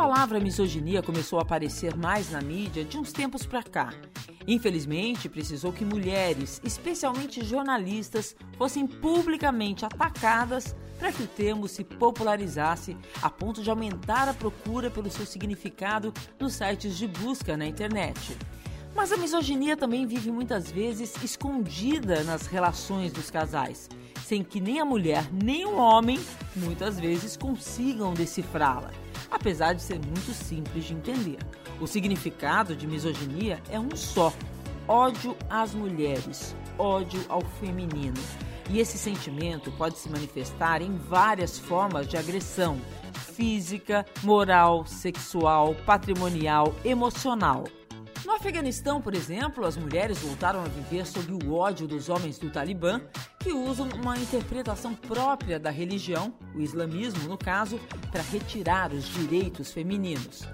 palavra misoginia começou a aparecer mais na mídia de uns tempos para cá. Infelizmente, precisou que mulheres, especialmente jornalistas, fossem publicamente atacadas para que o termo se popularizasse a ponto de aumentar a procura pelo seu significado nos sites de busca na internet. Mas a misoginia também vive muitas vezes escondida nas relações dos casais, sem que nem a mulher nem o homem muitas vezes consigam decifrá-la, apesar de ser muito simples de entender. O significado de misoginia é um só: ódio às mulheres, ódio ao feminino. E esse sentimento pode se manifestar em várias formas de agressão física, moral, sexual, patrimonial, emocional. No Afeganistão, por exemplo, as mulheres voltaram a viver sob o ódio dos homens do Talibã, que usam uma interpretação própria da religião, o islamismo no caso, para retirar os direitos femininos.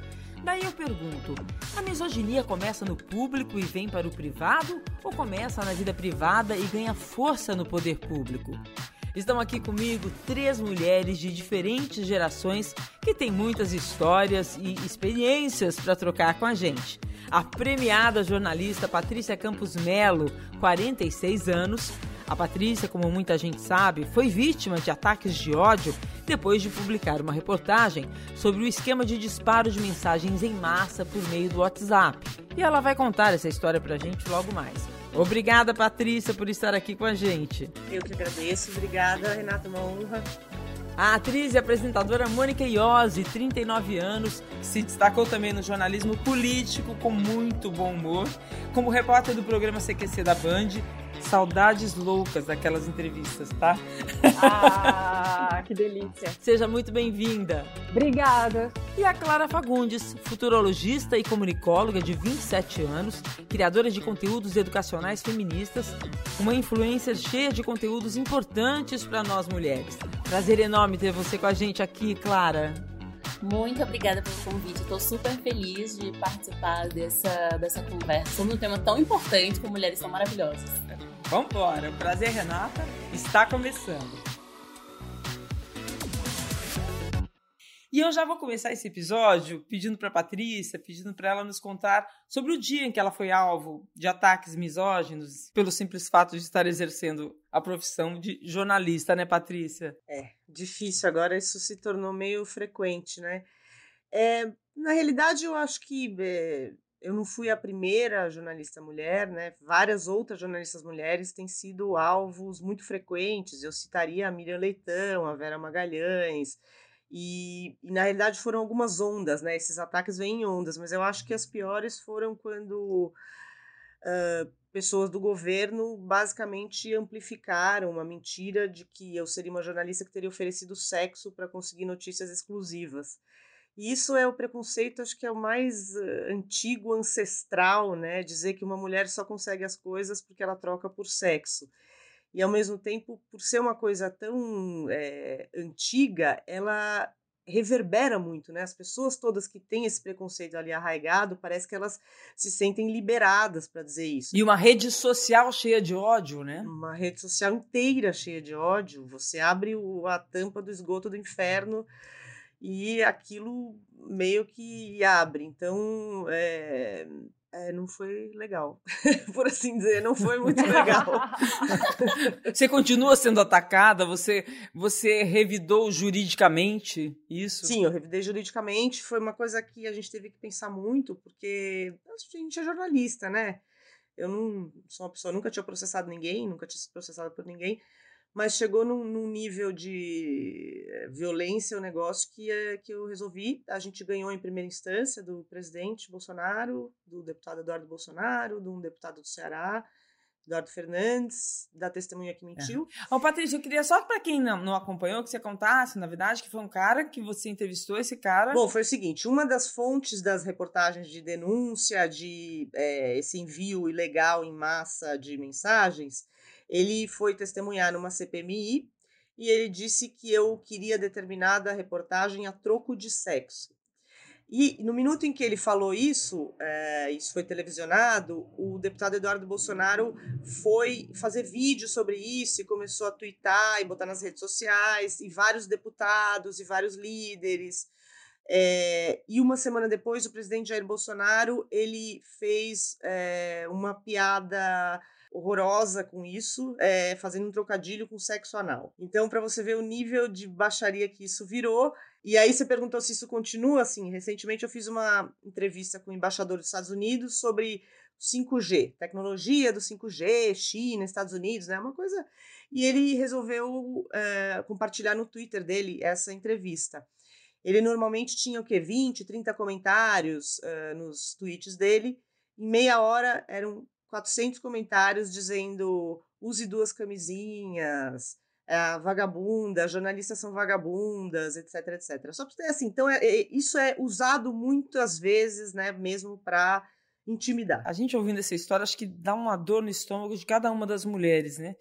Daí eu pergunto: a misoginia começa no público e vem para o privado ou começa na vida privada e ganha força no poder público? Estão aqui comigo três mulheres de diferentes gerações que têm muitas histórias e experiências para trocar com a gente. A premiada jornalista Patrícia Campos Melo, 46 anos, a Patrícia, como muita gente sabe, foi vítima de ataques de ódio depois de publicar uma reportagem sobre o esquema de disparo de mensagens em massa por meio do WhatsApp. E ela vai contar essa história pra gente logo mais. Obrigada, Patrícia, por estar aqui com a gente. Eu que agradeço. Obrigada, Renata, uma honra. A atriz e apresentadora Mônica Iose, 39 anos, se destacou também no jornalismo político com muito bom humor, como repórter do programa CQC da Band saudades loucas daquelas entrevistas, tá? Ah, que delícia. Seja muito bem-vinda. Obrigada. E a Clara Fagundes, futurologista e comunicóloga de 27 anos, criadora de conteúdos educacionais feministas, uma influencer cheia de conteúdos importantes para nós mulheres. Prazer enorme ter você com a gente aqui, Clara. Muito obrigada pelo convite. Estou super feliz de participar dessa, dessa conversa sobre um tema tão importante como mulheres são maravilhosas. Vambora, o prazer, Renata, está começando. E eu já vou começar esse episódio pedindo para Patrícia, pedindo para ela nos contar sobre o dia em que ela foi alvo de ataques misóginos pelo simples fato de estar exercendo a profissão de jornalista, né, Patrícia? É, difícil agora, isso se tornou meio frequente, né? É, na realidade, eu acho que é, eu não fui a primeira jornalista mulher, né? Várias outras jornalistas mulheres têm sido alvos muito frequentes. Eu citaria a Miriam Leitão, a Vera Magalhães, e, e, na realidade foram algumas ondas, né? Esses ataques vêm em ondas, mas eu acho que as piores foram quando uh, pessoas do governo basicamente amplificaram uma mentira de que eu seria uma jornalista que teria oferecido sexo para conseguir notícias exclusivas. E isso é o preconceito, acho que é o mais uh, antigo, ancestral, né? Dizer que uma mulher só consegue as coisas porque ela troca por sexo. E ao mesmo tempo, por ser uma coisa tão é, antiga, ela reverbera muito, né? As pessoas todas que têm esse preconceito ali arraigado, parece que elas se sentem liberadas para dizer isso. E uma rede social cheia de ódio, né? Uma rede social inteira cheia de ódio. Você abre o, a tampa do esgoto do inferno e aquilo meio que abre. Então, é, é, não foi legal, por assim dizer, não foi muito legal. você continua sendo atacada? Você, você revidou juridicamente isso? Sim, eu revidei juridicamente. Foi uma coisa que a gente teve que pensar muito, porque a gente é jornalista, né? Eu não sou uma pessoa, nunca tinha processado ninguém, nunca tinha sido processada por ninguém mas chegou num, num, nível de eh, violência o negócio que, é, que eu resolvi. A gente ganhou em primeira instância do presidente Bolsonaro, do deputado Eduardo Bolsonaro, de um deputado do Ceará, Eduardo Fernandes, da testemunha que mentiu. É. Ô, Patrícia, eu queria só para quem não, não acompanhou que você contasse, na verdade, que foi um cara que você entrevistou esse cara. Bom, foi o seguinte: uma das fontes das reportagens de denúncia de é, esse envio ilegal em massa de mensagens ele foi testemunhar numa CPMI e ele disse que eu queria determinada reportagem a troco de sexo. E no minuto em que ele falou isso, é, isso foi televisionado, o deputado Eduardo Bolsonaro foi fazer vídeo sobre isso e começou a twittar e botar nas redes sociais, e vários deputados e vários líderes É, e uma semana depois, o presidente Jair Bolsonaro ele fez é, uma piada horrorosa com isso, é, fazendo um trocadilho com sexo anal. Então, para você ver o nível de baixaria que isso virou. E aí você perguntou se isso continua assim. Recentemente eu fiz uma entrevista com o embaixador dos Estados Unidos sobre 5G, tecnologia do 5G, China, Estados Unidos, né? Uma coisa. E ele resolveu é, compartilhar no Twitter dele essa entrevista. Ele normalmente tinha o quê? 20, 30 comentários uh, nos tweets dele. Em meia hora eram 400 comentários dizendo use duas camisinhas, é, vagabunda, jornalistas são vagabundas, etc, etc. Só para ter assim, então é, é, isso é usado muitas vezes, né, mesmo para intimidar. A gente ouvindo essa história, acho que dá uma dor no estômago de cada uma das mulheres, né?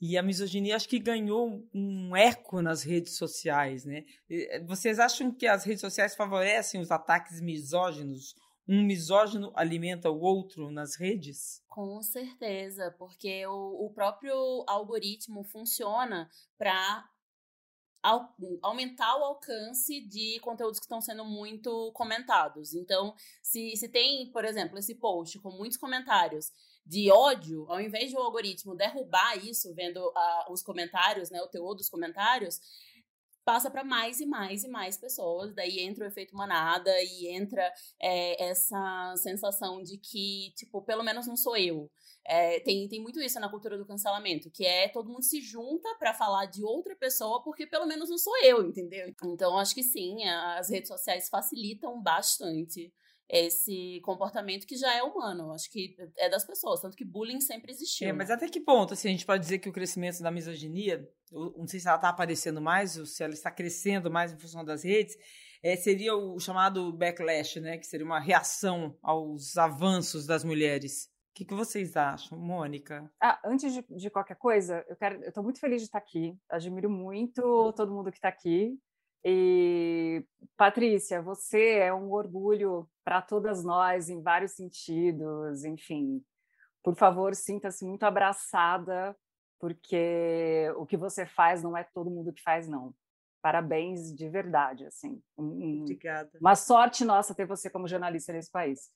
E a misoginia acho que ganhou um eco nas redes sociais, né? Eh, vocês acham que as redes sociais favorecem os ataques misóginos? Um misógino alimenta o outro nas redes? Com certeza, porque o, o próprio algoritmo funciona para aumentar o alcance de conteúdos que estão sendo muito comentados. Então, se, se tem, por exemplo, esse post com muitos comentários de ódio, ao invés de o algoritmo derrubar isso, vendo uh, os comentários, né, o teor dos comentários, passa para mais e mais e mais pessoas. Daí entra o efeito manada e entra é, essa sensação de que, tipo, pelo menos não sou eu. É, tem, tem muito isso na cultura do cancelamento, que é todo mundo se junta para falar de outra pessoa porque pelo menos não sou eu, entendeu? Então acho que sim, as redes sociais facilitam bastante esse comportamento que já é humano, acho que é das pessoas, tanto que bullying sempre existiu. É, mas até que ponto assim, a gente pode dizer que o crescimento da misoginia, não sei se ela está aparecendo mais ou se ela está crescendo mais em função das redes, é, seria o chamado backlash, né, que seria uma reação aos avanços das mulheres. O que, que vocês acham, Mônica? Ah, antes de, de, qualquer coisa, eu quero, eu estou muito feliz de estar aqui. Admiro muito todo mundo que está aqui. E Patrícia, você é um orgulho para todas nós em vários sentidos, enfim. Por favor, sinta-se muito abraçada, porque o que você faz não é todo mundo que faz, não. Parabéns de verdade, assim. Obrigada. Uma sorte nossa ter você como jornalista nesse país.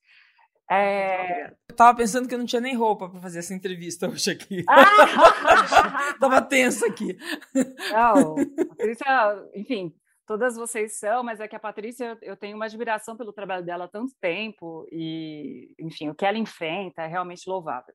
É... Eu tava pensando que eu não tinha nem roupa para fazer essa entrevista hoje aqui. Ah! tava tensa aqui. Não, Patrícia, enfim, todas vocês são, mas é que a Patrícia, eu tenho uma admiração pelo trabalho dela há tanto tempo e, enfim, o que ela enfrenta é realmente louvável.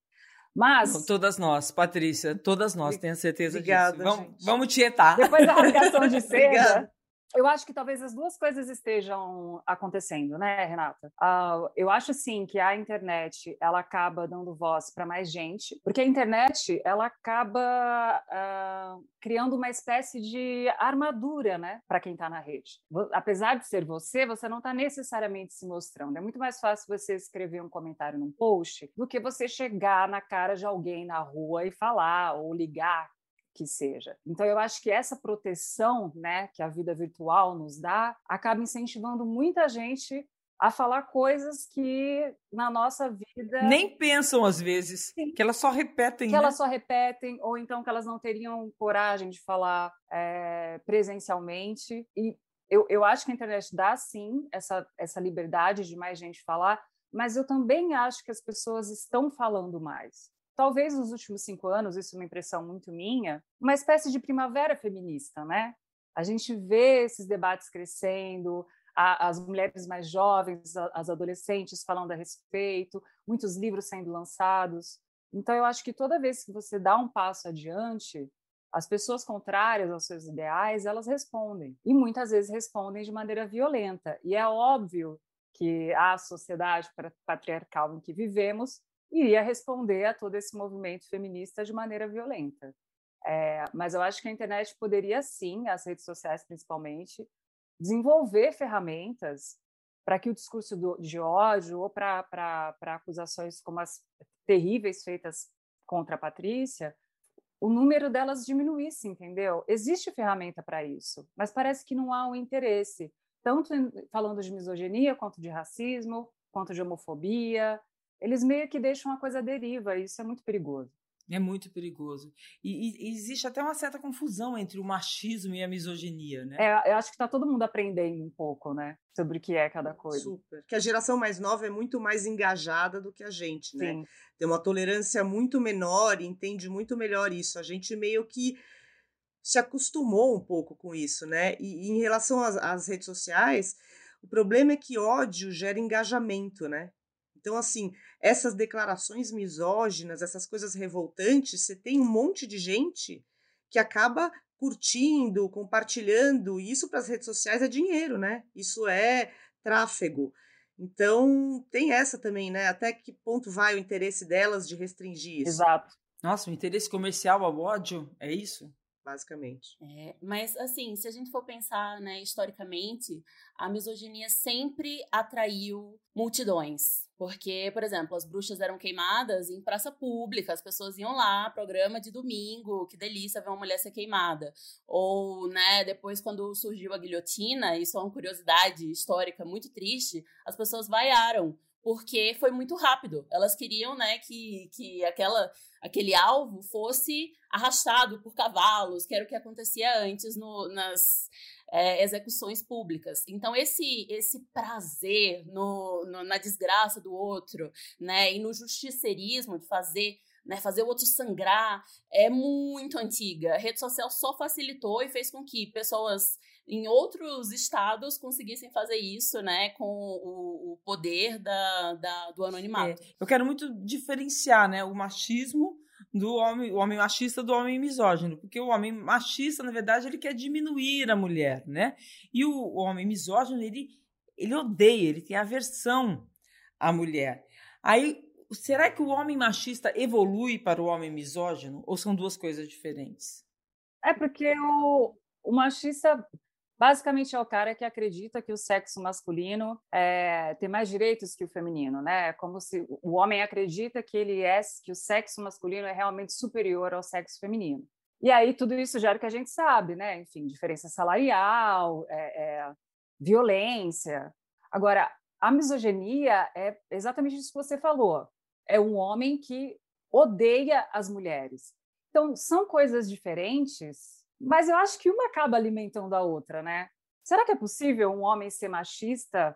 Mas. Todas nós, Patrícia, todas nós, tenho certeza Obrigada, disso. Vamos, vamos tietar. Depois da rasgação de seda, eu acho que talvez as duas coisas estejam acontecendo, né, Renata? Uh, eu acho sim que a internet ela acaba dando voz para mais gente, porque a internet ela acaba uh, criando uma espécie de armadura, né, para quem está na rede. Apesar de ser você, você não está necessariamente se mostrando. É muito mais fácil você escrever um comentário num post do que você chegar na cara de alguém na rua e falar ou ligar que seja. Então, eu acho que essa proteção né, que a vida virtual nos dá acaba incentivando muita gente a falar coisas que na nossa vida nem pensam às vezes Sim. que elas só repetem que né? elas só repetem ou então que elas não teriam coragem de falar é, presencialmente e eu, eu acho que a internet dá sim essa essa liberdade de mais gente falar mas eu também acho que as pessoas estão falando mais talvez nos últimos cinco anos, isso é uma impressão muito minha, uma espécie de primavera feminista, né? A gente vê esses debates crescendo, a, as mulheres mais jovens, a, as adolescentes falando a respeito, muitos livros sendo lançados. Então, eu acho que toda vez que você dá um passo adiante, as pessoas contrárias aos seus ideais, elas respondem. E muitas vezes respondem de maneira violenta. E é óbvio que a sociedade patriarcal em que vivemos iria responder a todo esse movimento feminista de maneira violenta. É, mas eu acho que a internet poderia sim, as redes sociais principalmente, desenvolver ferramentas para que o discurso do, de ódio ou para acusações como as terríveis feitas contra a Patrícia, o número delas diminuísse, entendeu? Existe ferramenta para isso, mas parece que não há um interesse, tanto em, falando de misoginia, quanto de racismo, quanto de homofobia, eles meio que deixam a coisa à deriva, e isso é muito perigoso. É muito perigoso. E, e, existe até uma certa confusão entre o machismo e a misoginia, né? É, eu acho que está todo mundo aprendendo um pouco, né? Sobre o que é cada coisa. Super. Que a geração mais nova é muito mais engajada do que a gente, né? Sim. Tem uma tolerância muito menor e entende muito melhor isso. A gente meio que se acostumou um pouco com isso, né? E, e em relação às, às redes sociais, o problema é que ódio gera engajamento, né? Então, assim, essas declarações misóginas, essas coisas revoltantes, você tem um monte de gente que acaba curtindo, compartilhando, e isso para as redes sociais é dinheiro, né? Isso é tráfego. Então, tem essa também, né? Até que ponto vai o interesse delas de restringir isso? Exato. Nossa, o interesse comercial ao ódio, é isso? Basicamente. É, mas assim, se a gente for pensar, né, historicamente, a misoginia sempre atraiu multidões. Porque, por exemplo, as bruxas eram queimadas em praça pública, as pessoas iam lá, programa de domingo, que delícia ver uma mulher ser queimada. Ou, né, depois quando surgiu a guilhotina, isso é uma curiosidade histórica muito triste, as pessoas vaiaram porque foi muito rápido. Elas queriam, né, que, que aquela, aquele alvo fosse arrastado por cavalos, que era o que acontecia antes no, nas é, execuções públicas. Então, esse, esse prazer no, no, na desgraça do outro, né, e no justiceirismo de fazer né, fazer o outro sangrar, é muito antiga. A rede social só facilitou e fez com que pessoas em outros estados conseguissem fazer isso, né, com o, o poder da, da, do anonimato. É, eu quero muito diferenciar, né, o machismo do homem, o homem machista do homem misógino, porque o homem machista, na verdade, ele quer diminuir a mulher, né? E o, o homem misógino, ele, ele odeia, ele tem aversão à mulher. Aí será que o homem machista evolui para o homem misógino ou são duas coisas diferentes? É porque o, o machista basicamente é o cara que acredita que o sexo masculino é, tem mais direitos que o feminino, né? É como se o homem acredita que ele é que o sexo masculino é realmente superior ao sexo feminino. E aí tudo isso gera o que a gente sabe, né? Enfim, diferença salarial, é, é, violência. Agora, a misoginia é exatamente isso que você falou é um homem que odeia as mulheres. Então, são coisas diferentes, mas eu acho que uma acaba alimentando a outra, né? Será que é possível um homem ser machista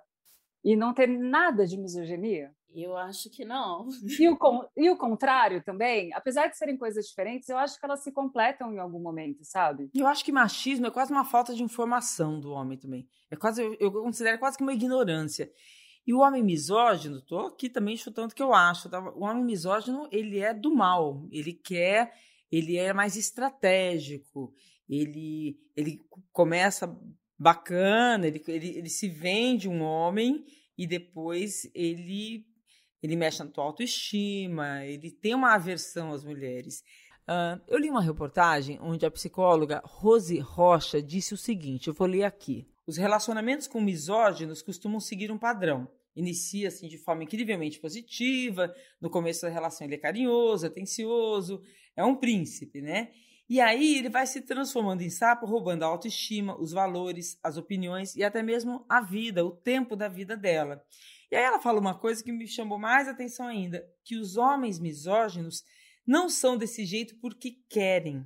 e não ter nada de misoginia? Eu acho que não. E o, e o contrário também? Apesar de serem coisas diferentes, eu acho que elas se completam em algum momento, sabe? Eu acho que machismo é quase uma falta de informação do homem também. É quase, eu, eu considero quase que uma ignorância. E o homem misógino, estou aqui também chutando o que eu acho, tá? o homem misógino, ele é do mal, ele quer, ele é mais estratégico, ele, ele começa bacana, ele, ele, ele se vende um homem e depois ele, ele mexe na tua autoestima, ele tem uma aversão às mulheres. Uh, eu li uma reportagem onde a psicóloga Rose Rocha disse o seguinte: eu vou ler aqui. Os relacionamentos com misóginos costumam seguir um padrão. Inicia assim de forma incrivelmente positiva, no começo da relação ele é carinhoso, atencioso, é um príncipe, né? E aí ele vai se transformando em sapo, roubando a autoestima, os valores, as opiniões e até mesmo a vida, o tempo da vida dela. E aí ela fala uma coisa que me chamou mais atenção ainda, que os homens misóginos não são desse jeito porque querem.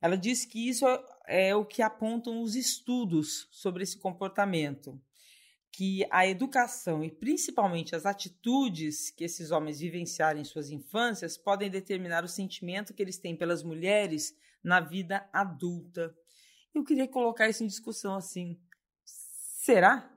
Ela diz que isso é o que apontam os estudos sobre esse comportamento, que a educação e principalmente as atitudes que esses homens vivenciaram em suas infâncias podem determinar o sentimento que eles têm pelas mulheres na vida adulta. Eu queria colocar isso em discussão assim. Será?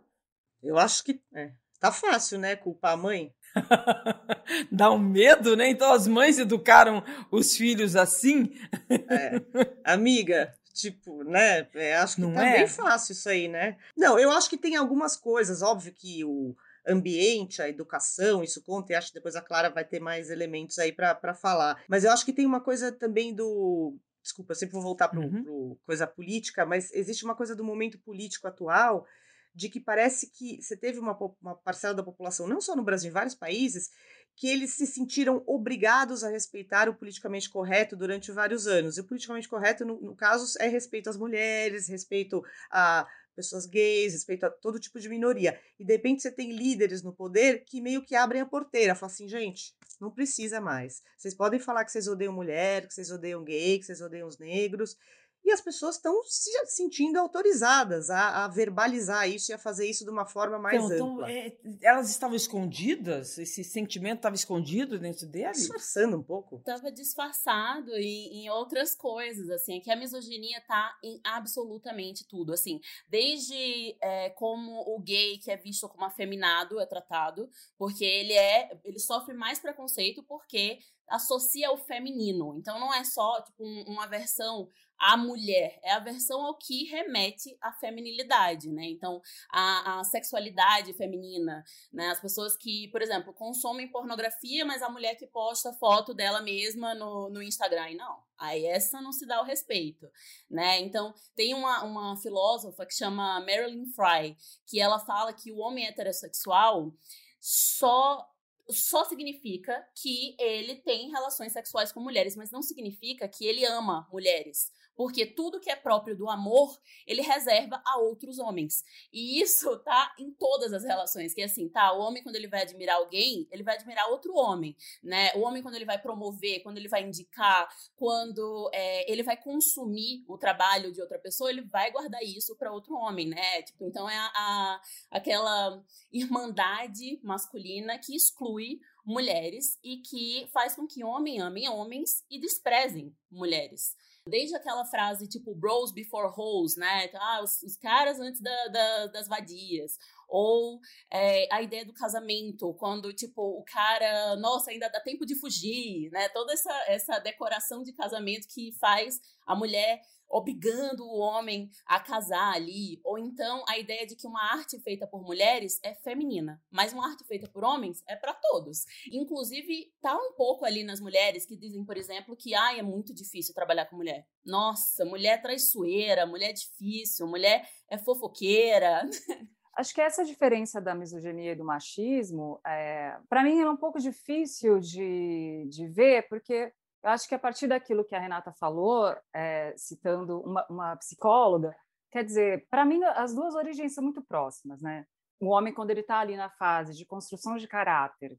Eu acho que é. Tá fácil, né? Culpar a mãe. Dá um medo, né? Então as mães educaram os filhos assim. É. Amiga, Tipo, né? É, acho que Não tá é? bem fácil isso aí, né? Não, eu acho que tem algumas coisas. Óbvio que o ambiente, a educação, isso conta, e acho que depois a Clara vai ter mais elementos aí para falar. Mas eu acho que tem uma coisa também do. Desculpa, eu sempre vou voltar para uhum. coisa política, mas existe uma coisa do momento político atual de que parece que você teve uma, uma parcela da população, não só no Brasil, em vários países, que eles se sentiram obrigados a respeitar o politicamente correto durante vários anos. E o politicamente correto, no, no caso, é respeito às mulheres, respeito a pessoas gays, respeito a todo tipo de minoria. E de repente você tem líderes no poder que meio que abrem a porteira, falam assim, gente, não precisa mais. Vocês podem falar que vocês odeiam mulher, que vocês odeiam gay, que vocês odeiam os negros, e as pessoas estão se sentindo autorizadas a, a, verbalizar isso e a fazer isso de uma forma mais então, então ampla. Então, é, elas estavam escondidas? Esse sentimento estava escondido dentro delas? Disfarçando um pouco. Estava disfarçado em, em, outras coisas, assim, é que a misoginia está em absolutamente tudo, assim, desde é, como o gay que é visto como afeminado é tratado, porque ele é, ele sofre mais preconceito porque associa o feminino. Então não é só tipo um, uma versão à mulher, é a versão ao que remete à feminilidade, né? Então, a, a, sexualidade feminina, né? As pessoas que, por exemplo, consomem pornografia, mas a mulher que posta foto dela mesma no, no Instagram, não. Aí essa não se dá o respeito, né? Então, tem uma, uma filósofa que chama Marilyn Fry, que ela fala que o homem heterossexual só só significa que ele tem relações sexuais com mulheres, mas não significa que ele ama mulheres. Porque tudo que é próprio do amor, ele reserva a outros homens. E isso tá em todas as relações. Que é assim, tá, o homem, quando ele vai admirar alguém, ele vai admirar outro homem, né? O homem, quando ele vai promover, quando ele vai indicar, quando é, ele vai consumir o trabalho de outra pessoa, ele vai guardar isso para outro homem, né? Tipo, então é a, a, aquela irmandade masculina que exclui mulheres e que faz com que homens amem homens e desprezem mulheres. Desde aquela frase tipo bros before hoes, né? Ah, os, os caras antes da, da, das vadias. Ou é, a ideia do casamento, quando, tipo, o cara, nossa, ainda dá tempo de fugir, né? Toda essa, essa decoração de casamento que faz a mulher obrigando o homem a casar ali, ou então a ideia de que uma arte feita por mulheres é feminina, mas uma arte feita por homens é para todos. Inclusive, tá um pouco ali nas mulheres que dizem, por exemplo, que ah, é muito difícil trabalhar com mulher. Nossa, mulher é traiçoeira, mulher é difícil, mulher é fofoqueira. Acho que essa diferença da misoginia e do machismo, é, para mim, é um pouco difícil de, de ver, porque eu acho que a partir daquilo que a Renata falou, é, citando uma, uma, psicóloga, quer dizer, para mim as duas origens são muito próximas, né? O homem quando ele está ali na fase de construção de caráter,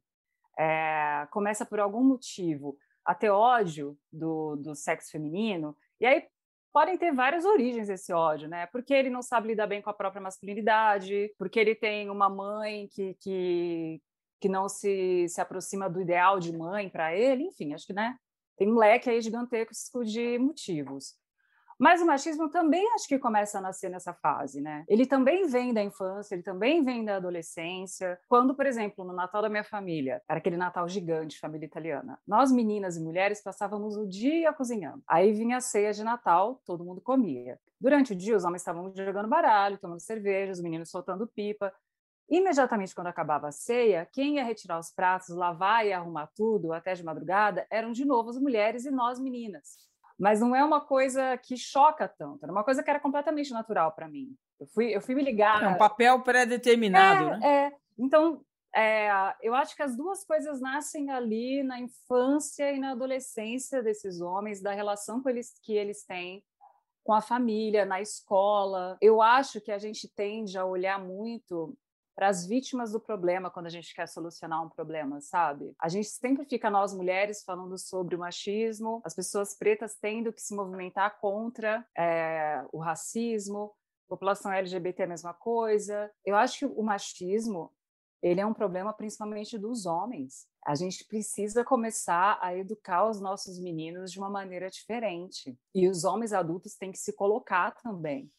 é, começa por algum motivo a ter ódio do, do sexo feminino, e aí podem ter várias origens esse ódio, né? Porque ele não sabe lidar bem com a própria masculinidade, porque ele tem uma mãe que, que, que não se, se aproxima do ideal de mãe para ele, enfim, acho que, né? Tem um leque aí gigantesco de motivos. Mas o machismo também acho que começa a nascer nessa fase, né? Ele também vem da infância, ele também vem da adolescência. Quando, por exemplo, no Natal da minha família, era aquele Natal gigante, família italiana, nós meninas e mulheres passávamos o dia cozinhando. Aí vinha a ceia de Natal, todo mundo comia. Durante o dia, os homens estavam jogando baralho, tomando cerveja, os meninos soltando pipa. Imediatamente quando acabava a ceia, quem ia retirar os pratos, lavar e arrumar tudo até de madrugada eram de novo as mulheres e nós meninas. Mas não é uma coisa que choca tanto, era uma coisa que era completamente natural para mim. Eu fui, eu fui me ligar. É um papel pré-determinado, é, né? É. Então, é, eu acho que as duas coisas nascem ali na infância e na adolescência desses homens, da relação que eles, que eles têm com a família, na escola. Eu acho que a gente tende a olhar muito para as vítimas do problema quando a gente quer solucionar um problema, sabe? A gente sempre fica, nós mulheres, falando sobre o machismo, as pessoas pretas tendo que se movimentar contra é, o racismo, população LGBT é a mesma coisa. Eu acho que o machismo ele é um problema principalmente dos homens. A gente precisa começar a educar os nossos meninos de uma maneira diferente. E os homens adultos têm que se colocar também.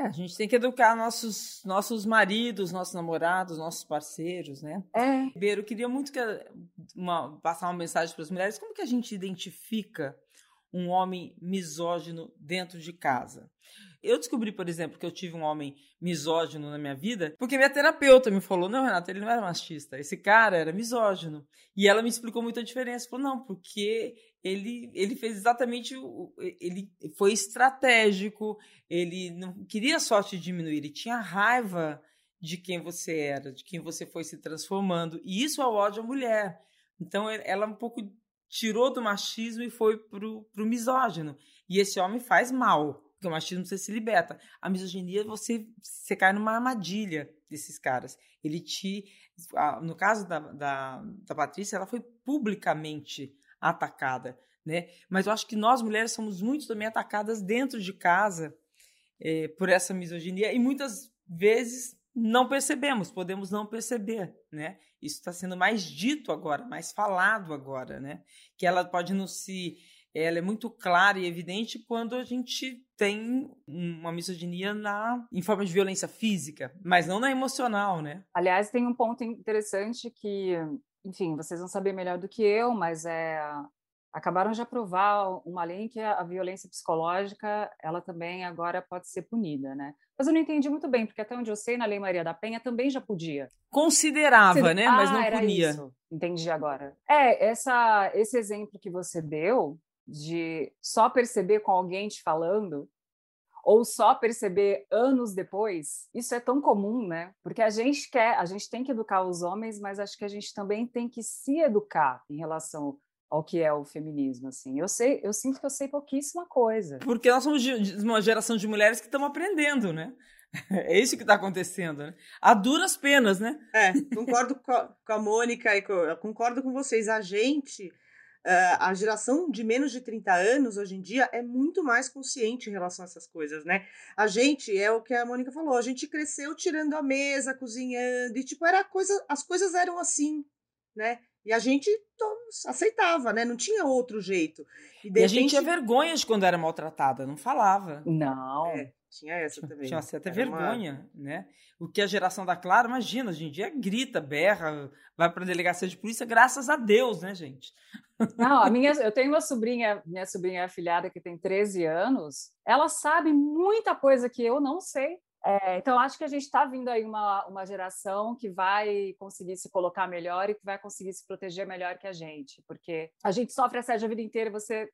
É, a gente tem que educar nossos, nossos maridos, nossos namorados, nossos parceiros, né? É. Ribeiro, queria muito que uma, passar uma mensagem para as mulheres. Como que a gente identifica um homem misógino dentro de casa? Eu descobri, por exemplo, que eu tive um homem misógino na minha vida, porque minha terapeuta me falou: não, Renato, ele não era machista, esse cara era misógino. E ela me explicou muito a diferença. Falou: não, porque ele, ele fez exatamente o. Ele foi estratégico, ele não queria só te diminuir, ele tinha raiva de quem você era, de quem você foi se transformando. E isso é o ódio à mulher. Então ela um pouco tirou do machismo e foi pro, pro misógino. E esse homem faz mal Porque o machismo você se liberta. A misoginia, você, você cai numa armadilha desses caras. Ele te. No caso da, da, da Patrícia, ela foi publicamente atacada. Né? Mas eu acho que nós mulheres somos muito também atacadas dentro de casa é, por essa misoginia e muitas vezes não percebemos, podemos não perceber, né? Isso está sendo mais dito agora, mais falado agora, né? Que ela pode não se ela é muito clara e evidente quando a gente tem uma misoginia na, em forma de violência física, mas não na emocional, né? Aliás, tem um ponto interessante que, enfim, vocês vão saber melhor do que eu, mas é acabaram de aprovar uma lei em que a, violência psicológica ela também agora pode ser punida, né? Mas eu não entendi muito bem, porque até onde eu sei, na Lei Maria da Penha também já podia. Considerava, você... né? Ah, Mas não ah, punia. Isso. Entendi agora. É, essa, esse exemplo que você deu de só perceber com alguém te falando, ou só perceber anos depois, isso é tão comum, né? Porque a gente quer, a gente tem que educar os homens, mas acho que a gente também tem que se educar em relação ao que é o feminismo, assim. Eu sei, eu sinto que eu sei pouquíssima coisa. Porque nós somos de uma geração de mulheres que estão aprendendo, né? É isso que está acontecendo, né? A duras penas, né? É, concordo com a, com a Mônica e com, concordo com vocês. A gente a geração de menos de 30 anos hoje em dia é muito mais consciente em relação a essas coisas, né? A gente, é o que a Mônica falou, a gente cresceu tirando a mesa, cozinhando, e tipo, era coisa, as coisas eram assim, né? E a gente aceitava, né? Não tinha outro jeito. E, e a gente tinha vergonha de quando era maltratada, não falava. Não. É. Tinha essa também. Tinha até vergonha, uma... né? O que a geração da Clara, imagina, hoje em dia grita, berra, vai para a delegacia de polícia, graças a Deus, né, gente? Não, a minha, eu tenho uma sobrinha, minha sobrinha afilhada que tem 13 anos, ela sabe muita coisa que eu não sei. É, então, acho que a gente está vindo aí uma, uma geração que vai conseguir se colocar melhor e que vai conseguir se proteger melhor que a gente, porque a gente sofre assédio a vida inteira, você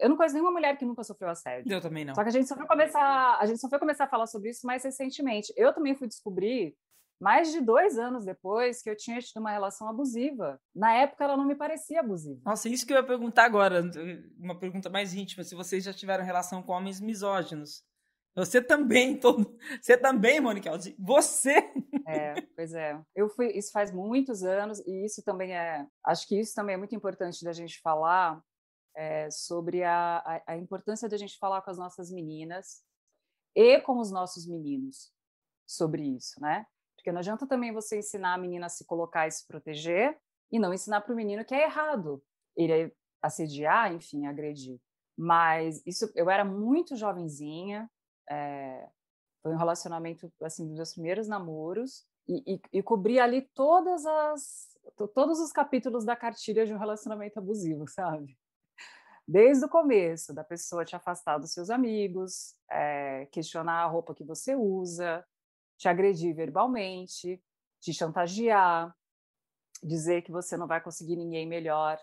eu não conheço nenhuma mulher que nunca sofreu assédio. Eu também não. Só que a gente só foi começar, a gente só foi começar a falar sobre isso mais recentemente. Eu também fui descobrir mais de dois anos depois que eu tinha tido uma relação abusiva. Na época, ela não me parecia abusiva. Nossa, isso que eu ia perguntar agora, uma pergunta mais íntima, se vocês já tiveram relação com homens misóginos. Você também, todo, você também, Mônica, você. É, pois é. Eu fui, isso faz muitos anos e isso também é, acho que isso também é muito importante da gente falar, é, sobre a, a, a importância da gente falar com as nossas meninas e com os nossos meninos sobre isso, né? Porque não adianta também você ensinar a menina a se colocar e se proteger e não ensinar para o menino que é errado ele assediar, enfim, agredir. Mas isso, eu era muito jovenzinha, é, foi um relacionamento assim dos meus primeiros namoros e, e, e cobri ali todas as todos os capítulos da cartilha de um relacionamento abusivo, sabe? desde o começo, da pessoa te afastar dos seus amigos, é, questionar a roupa que você usa, te agredir verbalmente, te chantagear, dizer que você não vai conseguir ninguém melhor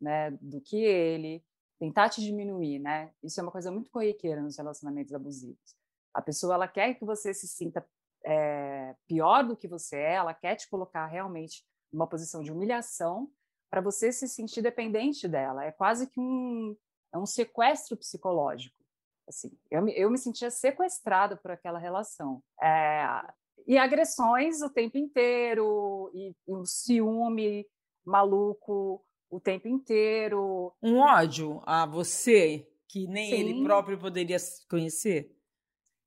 né, do que ele, tentar te diminuir, né? Isso é uma coisa muito corriqueira nos relacionamentos abusivos. A pessoa ela quer que você se sinta é, pior do que você é, ela quer te colocar realmente numa posição de humilhação para você se sentir dependente dela. É quase que um, é um sequestro psicológico. Assim, eu, me, eu me sentia sequestrada por aquela relação. É, e agressões o tempo inteiro, e, e um ciúme maluco o tempo inteiro. Um ódio a você que nem sim. ele próprio poderia conhecer,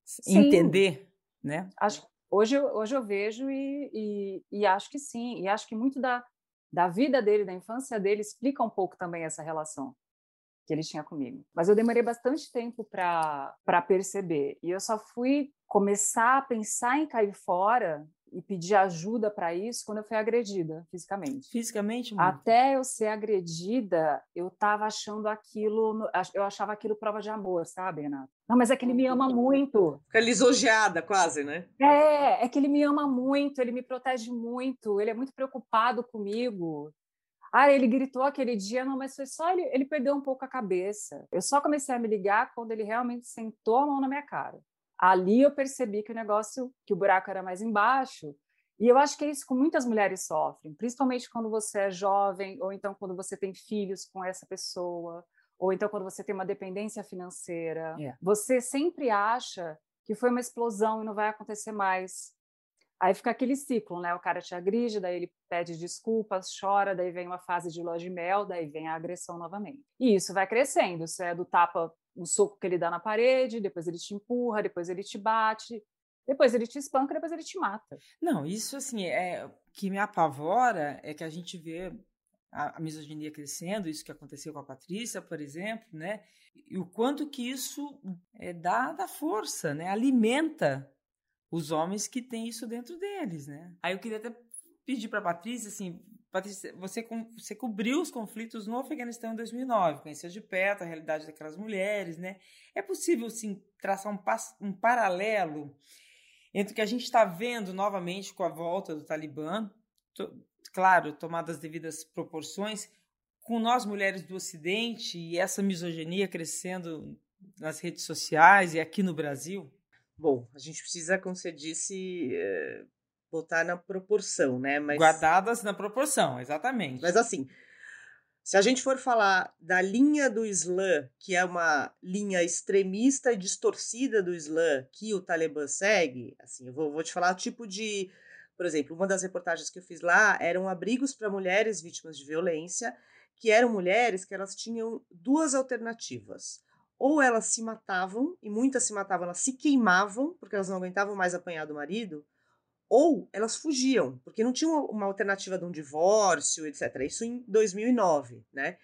sim. entender, né? Acho, hoje, hoje eu vejo e, e, e, acho que sim, e acho que muito da, da vida dele, da infância dele, explica um pouco também essa relação que ele tinha comigo. Mas eu demorei bastante tempo para perceber. E eu só fui começar a pensar em cair fora e pedir ajuda para isso quando eu fui agredida fisicamente. Fisicamente? Mãe? Até eu ser agredida, eu estava achando aquilo, eu achava aquilo prova de amor, sabe, Renato? Não, mas é que ele me ama muito. Fica lisonjeada quase, né? É, é que ele me ama muito, ele me protege muito, ele é muito preocupado comigo. Ah, ele gritou aquele dia, não, mas foi só ele, ele perdeu um pouco a cabeça. Eu só comecei a me ligar quando ele realmente sentou a mão na minha cara ali eu percebi que o negócio, que o buraco era mais embaixo. E eu acho que é isso que muitas mulheres sofrem, principalmente quando você é jovem, ou então quando você tem filhos com essa pessoa, ou então quando você tem uma dependência financeira, é. você sempre acha que foi uma explosão e não vai acontecer mais. Aí fica aquele ciclo, né? O cara te agride, daí ele pede desculpas, chora, daí vem uma fase de lua de mel, daí vem a agressão novamente. E isso vai crescendo. Isso é do tapa, um soco que ele dá na parede, depois ele te empurra, depois ele te bate, depois ele te espanca, depois ele te mata. Não, isso assim, é que me apavora é que a gente vê a, a misoginia crescendo, isso que aconteceu com a Patrícia, por exemplo, né? E o quanto que isso é, dá, dá força, né? Alimenta os homens que têm isso dentro deles, né? Aí eu queria até pedir para Patrícia, assim, Patrícia, você, você cobriu os conflitos no Afeganistão em 2009, conheceu de perto a realidade daquelas mulheres, né? É possível, sim, traçar um, um paralelo entre o que a gente está vendo novamente com a volta do Talibã, claro, tomadas devidas proporções, com nós mulheres do Ocidente e essa misoginia crescendo nas redes sociais e aqui no Brasil? Bom, a gente precisa, como você disse, é, botar na proporção, né? Mas... Guardadas na proporção, exatamente. Mas assim, se a gente for falar da linha do Islã, que é uma linha extremista e distorcida do Islã que o Talibã segue, assim, eu vou, vou te falar o tipo de por exemplo, uma das reportagens que eu fiz lá eram abrigos para mulheres vítimas de violência, que eram mulheres que elas tinham duas alternativas. Ou elas se matavam, e muitas se matavam, elas se queimavam, porque elas não aguentavam mais apanhar do marido, ou elas fugiam, porque não tinham uma alternativa de um divórcio, etc. Isso em 2009, né?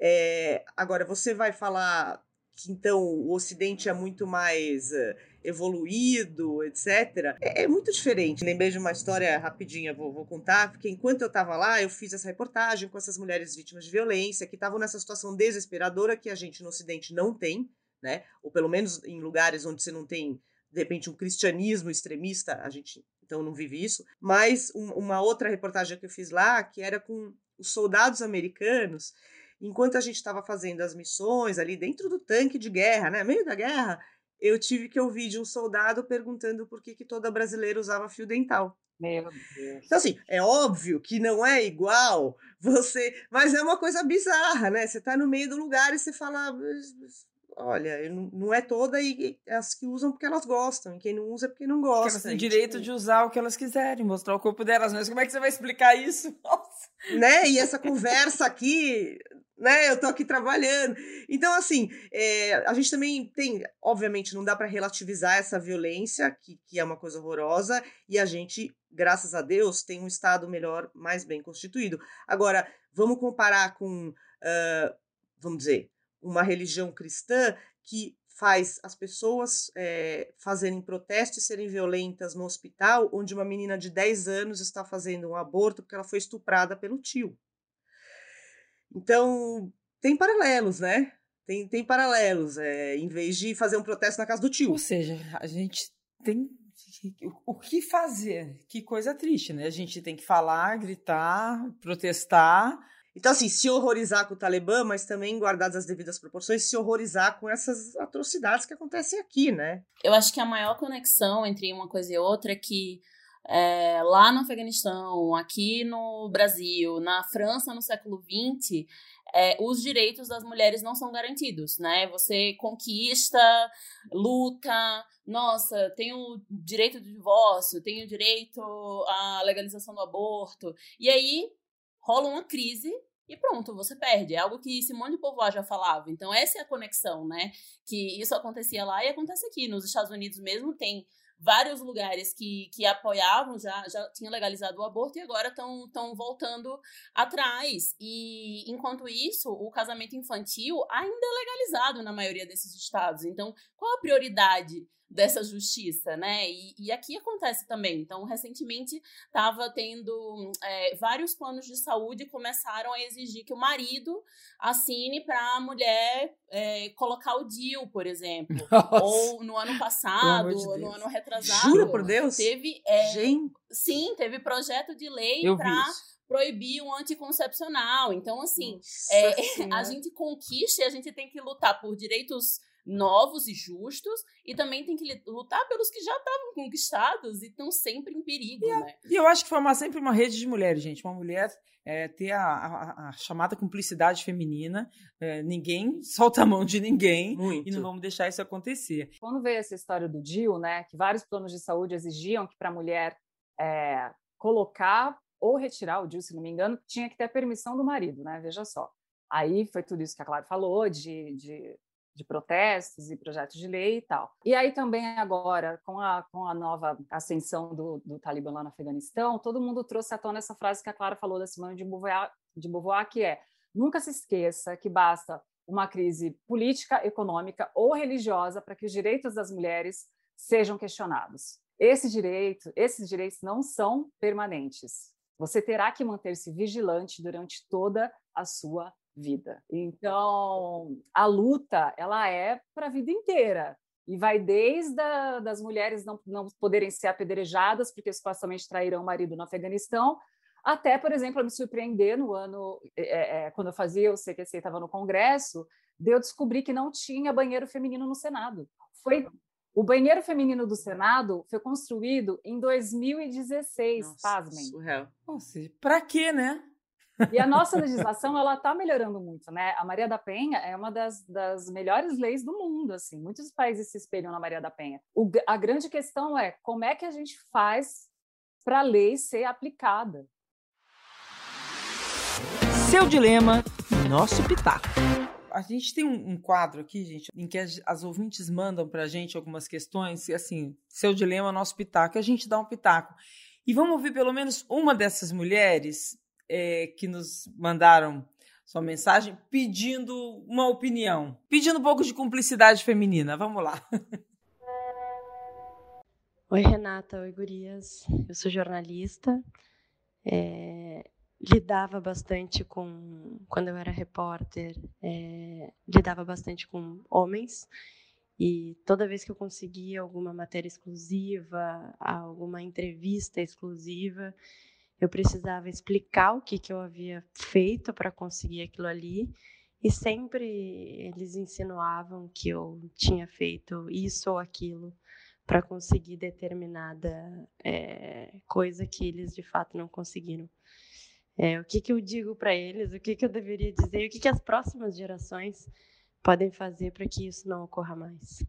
É, agora, você vai falar que então o Ocidente é muito mais uh, evoluído, etc. É, é, muito diferente. Lembrei de uma história rapidinha, vou, vou contar, porque enquanto eu estava lá, eu fiz essa reportagem com essas mulheres vítimas de violência que estavam nessa situação desesperadora que a gente no Ocidente não tem, né? Ou pelo menos em lugares onde você não tem, de repente, um cristianismo extremista, a gente então não vive isso. Mas um, uma outra reportagem que eu fiz lá, que era com os soldados americanos enquanto a gente estava fazendo as missões ali dentro do tanque de guerra, né, meio da guerra, eu tive que ouvir de um soldado perguntando por que, que toda brasileira usava fio dental. Meu Deus. Então, assim, é óbvio que não é igual você. Mas é uma coisa bizarra, né? Você tá no meio do lugar e você fala. Olha, não é toda e as que usam porque elas gostam, e quem não usa é porque não gosta. Porque elas têm direito tipo... de usar o que elas quiserem, mostrar o corpo delas, mas como é que você vai explicar isso? Nossa. Né? E essa conversa aqui, né? Eu tô aqui trabalhando. Então, assim, é, a gente também tem, obviamente, não dá para relativizar essa violência, que, que é uma coisa horrorosa, e a gente, graças a Deus, tem um Estado melhor, mais bem constituído. Agora, vamos comparar com, uh, vamos dizer, uma religião cristã que faz as pessoas é, fazerem protestos e serem violentas no hospital, onde uma menina de 10 anos está fazendo um aborto porque ela foi estuprada pelo tio. Então, tem paralelos, né? Tem, tem paralelos, é, em vez de fazer um protesto na casa do tio. Ou seja, a gente tem o que fazer? Que coisa triste, né? A gente tem que falar, gritar, protestar. Então, assim, se horrorizar com o Talibã, mas também, guardadas as devidas proporções, se horrorizar com essas atrocidades que acontecem aqui, né? Eu acho que a maior conexão entre uma coisa e outra é que é, lá no Afeganistão, aqui no Brasil, na França no século XX, é, os direitos das mulheres não são garantidos, né? Você conquista, luta, nossa, tem o direito do divórcio, tem o direito à legalização do aborto, e aí rola uma crise e pronto, você perde. É algo que Simone de Beauvoir já falava. Então, essa é a conexão, né? Que isso acontecia lá e acontece aqui. Nos Estados Unidos mesmo tem vários lugares que, que apoiavam, já, já tinham legalizado o aborto e agora estão voltando atrás. E, enquanto isso, o casamento infantil ainda é legalizado na maioria desses estados. Então, qual a prioridade dessa justiça, né? E, e, aqui acontece também. Então, recentemente estava tendo é, vários planos de saúde começaram a exigir que o marido assine para a mulher é, colocar o DIU, por exemplo. Nossa. Ou no ano passado, de no ano retrasado. Jura por Deus? Teve. É, Gente. Sim, teve projeto de lei para proibir o anticoncepcional. Então, assim, é, a gente conquista e a gente tem que lutar por direitos novos e justos, e também tem que lutar pelos que já estavam conquistados e estão sempre em perigo, e, né? E eu acho que formar sempre uma rede de mulheres, gente. Uma mulher é, ter a, a, a, chamada cumplicidade feminina, é, ninguém solta a mão de ninguém Muito. e não vamos deixar isso acontecer. Quando veio essa história do DIL, né, que vários planos de saúde exigiam que para a mulher é, colocar ou retirar o DIL, se não me engano, tinha que ter a permissão do marido, né? Veja só. Aí foi tudo isso que a Clara falou, de, de, de, protestos e projetos de lei e tal. E aí também agora, com a, com a nova ascensão do, do Talibã lá no Afeganistão, todo mundo trouxe à tona essa frase que a Clara falou da Simone de Beauvoir, de Beauvoir que é nunca se esqueça que basta uma crise política, econômica ou religiosa para que os direitos das mulheres sejam questionados. Esse direito, esses direitos não são permanentes. Você terá que manter-se vigilante durante toda a sua vida. Então, a luta, ela é para a vida inteira. E vai desde a, das mulheres não, não poderem ser apedrejadas porque supostamente traíram o marido no Afeganistão, até, por exemplo, me surpreender no ano, é, é, quando eu fazia o CQC, estava no Congresso, de eu descobrir que não tinha banheiro feminino no Senado. Foi o banheiro feminino do Senado foi construído em 2016, Nossa, pasmem. Surreal. Para quê, né? E a nossa legislação ela está melhorando muito, né? A Maria da Penha é uma das, das melhores leis do mundo, assim. Muitos países se espelham na Maria da Penha. O, a grande questão é como é que a gente faz para a lei ser aplicada. Seu dilema, nosso pitaco. A gente tem um, um quadro aqui, gente, em que as, as ouvintes mandam para a gente algumas questões, e assim, seu dilema, nosso pitaco, e a gente dá um pitaco. E vamos ouvir pelo menos uma dessas mulheres é, que nos mandaram sua mensagem pedindo uma opinião, pedindo um pouco de cumplicidade feminina. Vamos lá. Oi, Renata. Oi, Gurias. Eu sou jornalista. É, lidava bastante com. Quando eu era repórter, é, lidava bastante com homens. E toda vez que eu conseguia alguma matéria exclusiva, alguma entrevista exclusiva, eu precisava explicar o que, que eu havia feito para conseguir aquilo ali. E sempre eles insinuavam que eu tinha feito isso ou aquilo para conseguir determinada é, coisa que eles de fato não conseguiram. É, o que, que eu digo para eles, o que, que eu deveria dizer, o que, que as próximas gerações podem fazer para que isso não ocorra mais.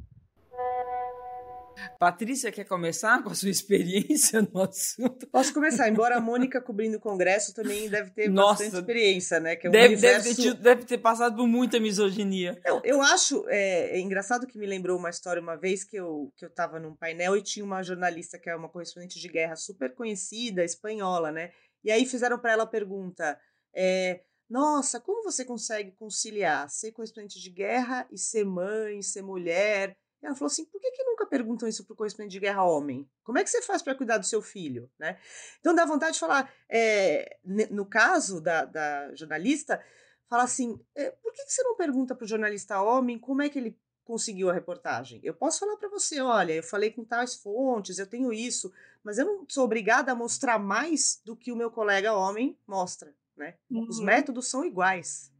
Patrícia, quer começar com a sua experiência no assunto? Posso começar, embora a Mônica cobrindo o Congresso também deve ter Nossa, bastante experiência, né? Que é um deve, universo... deve, ter tido, deve, ter passado por muita misoginia. Eu, eu acho é, é, engraçado que me lembrou uma história uma vez que eu, que eu tava num painel e tinha uma jornalista que é uma correspondente de guerra super conhecida, espanhola, né? E aí fizeram para ela a pergunta: é, Nossa, como você consegue conciliar ser correspondente de guerra e ser mãe, ser mulher? E ela falou assim: por que, que nunca perguntam isso para o correspondente de guerra homem? Como é que você faz para cuidar do seu filho? Né? Então dá vontade de falar, é, no caso da, da jornalista, falar assim: é, por que, que você não pergunta para o jornalista homem como é que ele conseguiu a reportagem? Eu posso falar para você: olha, eu falei com tais fontes, eu tenho isso, mas eu não sou obrigada a mostrar mais do que o meu colega homem mostra. Né? Uhum. Os métodos são iguais.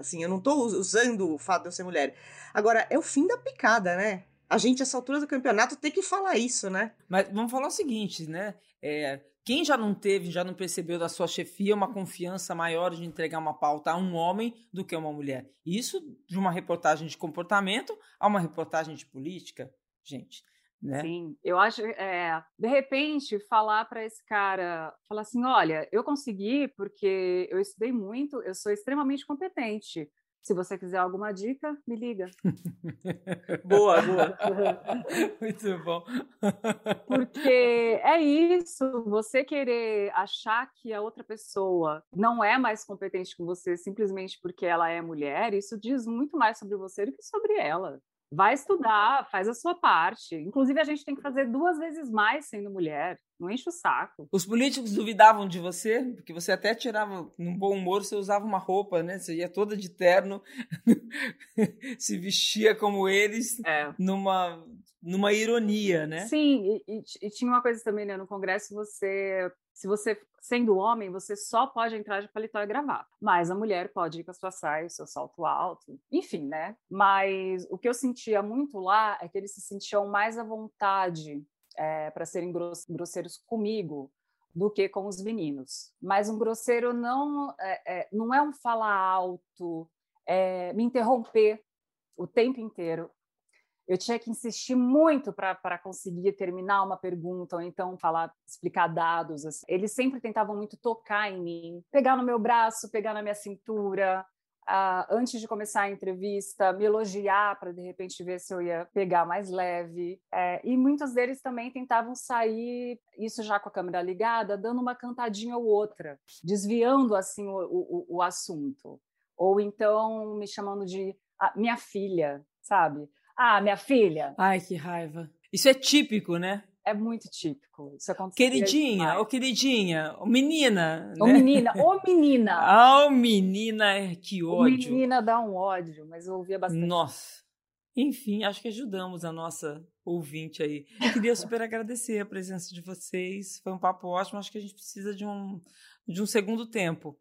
Assim, eu não estou usando o fato de eu ser mulher. Agora, é o fim da picada, né? A gente, essa altura do campeonato, tem que falar isso, né? Mas vamos falar o seguinte, né? É, quem já não teve, já não percebeu da sua chefia uma confiança maior de entregar uma pauta a um homem do que a uma mulher? Isso de uma reportagem de comportamento a uma reportagem de política, gente. Né? Sim, eu acho, é, de repente, falar para esse cara, falar assim, olha, eu consegui porque eu estudei muito, eu sou extremamente competente. Se você quiser alguma dica, me liga. boa, boa. Muito bom. Porque é isso, você querer achar que a outra pessoa não é mais competente que você simplesmente porque ela é mulher, isso diz muito mais sobre você do que sobre ela. Vai estudar, faz a sua parte. Inclusive, a gente tem que fazer duas vezes mais sendo mulher. Não enche o saco. Os políticos duvidavam de você, porque você até tirava, num bom humor, você usava uma roupa, né? Você ia toda de terno, se vestia como eles, é. numa, numa ironia, né? Sim, e, e, e, tinha uma coisa também, né? No Congresso você se você sendo homem, você só pode entrar de paletó e gravata. Mas a mulher pode ir com a sua saia, o seu salto alto, enfim, né? Mas o que eu sentia muito lá é que eles se sentiam mais à vontade é, para serem grosseiros comigo do que com os meninos. Mas um grosseiro não é, é, não é um falar alto, é, me interromper o tempo inteiro eu tinha que insistir muito para conseguir terminar uma pergunta ou então falar, explicar dados. Assim. Eles sempre tentavam muito tocar em mim, pegar no meu braço, pegar na minha cintura, Uh, antes de começar a entrevista, me elogiar para de repente ver se eu ia pegar mais leve. É, e muitos deles também tentavam sair, isso já com a câmera ligada, dando uma cantadinha ou outra, desviando assim o, o, o assunto. Ou então me chamando de ah, minha filha, sabe? Ah, minha filha. Ai, que raiva. Isso é típico, né? É muito típico. Isso acontece. Queridinha, ô queridinha, ô menina. Ô né? menina, ô menina. Ah, ô menina, é, que ódio. Menina dá um ódio, mas eu ouvia bastante. Nossa. Enfim, acho que ajudamos a nossa ouvinte aí. Queria super agradecer a presença de vocês. Foi um papo ótimo. Acho que a gente precisa de um, de um segundo tempo.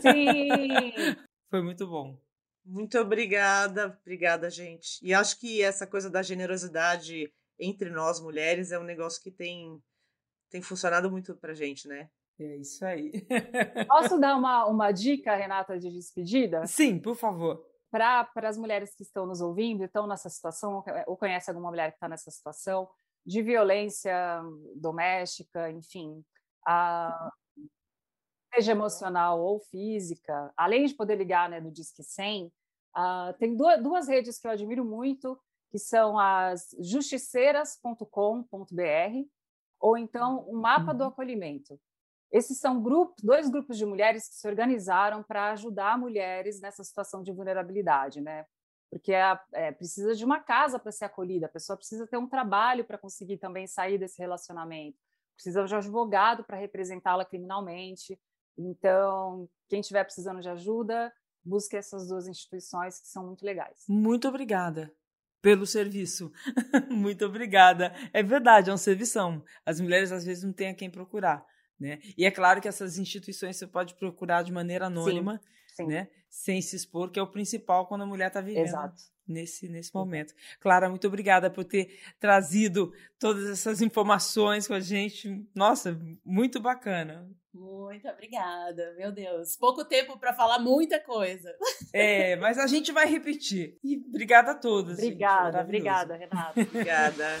Sim! Foi muito bom. Muito obrigada, obrigada, gente. E acho que essa coisa da generosidade entre nós mulheres é um negócio que tem, tem funcionado muito pra gente, né? É isso aí. Posso dar uma, uma dica, Renata, de despedida? Sim, por favor. Para as mulheres que estão nos ouvindo, estão nessa situação, ou conhece alguma mulher que está nessa situação, de violência doméstica, enfim, a, seja emocional ou física, além de poder ligar né, no Disque 100, uh, ah, tem duas, duas redes que eu admiro muito, que são as justiceiras.com.br ou então o Mapa do uhum. Acolhimento. Esses são grupos, dois grupos de mulheres que se organizaram para ajudar mulheres nessa situação de vulnerabilidade, né? Porque é, é, precisa de uma casa para ser acolhida, a pessoa precisa ter um trabalho para conseguir também sair desse relacionamento, precisa de um advogado para representá-la criminalmente. Então, quem estiver precisando de ajuda, busque essas duas instituições que são muito legais. Muito obrigada pelo serviço. muito obrigada. É verdade, é um servição. As mulheres às vezes não têm a quem procurar. Né? E é claro que essas instituições você pode procurar de maneira anônima, sim, sim. Né? sem se expor, que é o principal quando a mulher está vivendo Exato. nesse, nesse momento. Clara, muito obrigada por ter trazido todas essas informações com a gente. Nossa, muito bacana. Muito obrigada, meu Deus. Pouco tempo para falar muita coisa. É, mas a gente vai repetir. E obrigada a todos. Obrigada, obrigada, Renata. obrigada.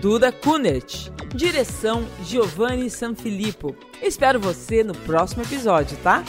Duda Kunert. Direção Giovanni Sanfilippo. Espero você no próximo episódio, tá?